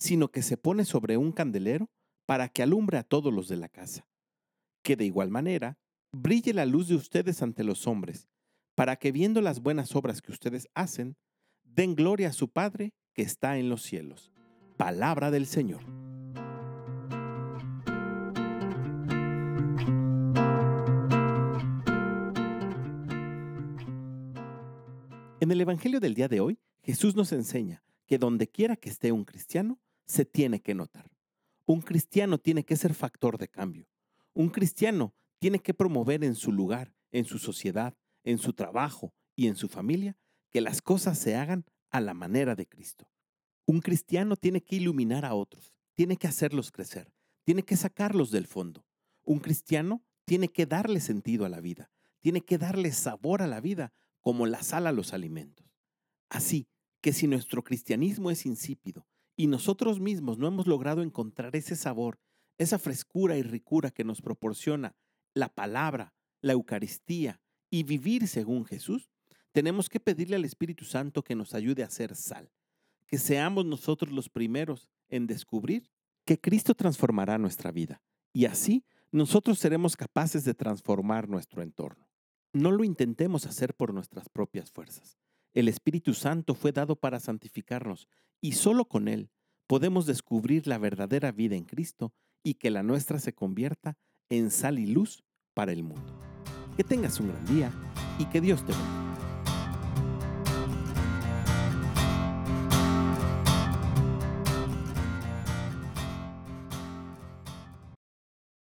sino que se pone sobre un candelero para que alumbre a todos los de la casa. Que de igual manera brille la luz de ustedes ante los hombres, para que viendo las buenas obras que ustedes hacen, den gloria a su Padre que está en los cielos. Palabra del Señor. En el Evangelio del día de hoy, Jesús nos enseña que donde quiera que esté un cristiano, se tiene que notar. Un cristiano tiene que ser factor de cambio. Un cristiano tiene que promover en su lugar, en su sociedad, en su trabajo y en su familia que las cosas se hagan a la manera de Cristo. Un cristiano tiene que iluminar a otros, tiene que hacerlos crecer, tiene que sacarlos del fondo. Un cristiano tiene que darle sentido a la vida, tiene que darle sabor a la vida como la sal a los alimentos. Así que si nuestro cristianismo es insípido, y nosotros mismos no hemos logrado encontrar ese sabor, esa frescura y ricura que nos proporciona la palabra, la Eucaristía y vivir según Jesús, tenemos que pedirle al Espíritu Santo que nos ayude a ser sal, que seamos nosotros los primeros en descubrir que Cristo transformará nuestra vida y así nosotros seremos capaces de transformar nuestro entorno. No lo intentemos hacer por nuestras propias fuerzas. El Espíritu Santo fue dado para santificarnos y solo con Él podemos descubrir la verdadera vida en Cristo y que la nuestra se convierta en sal y luz para el mundo. Que tengas un gran día y que Dios te bendiga.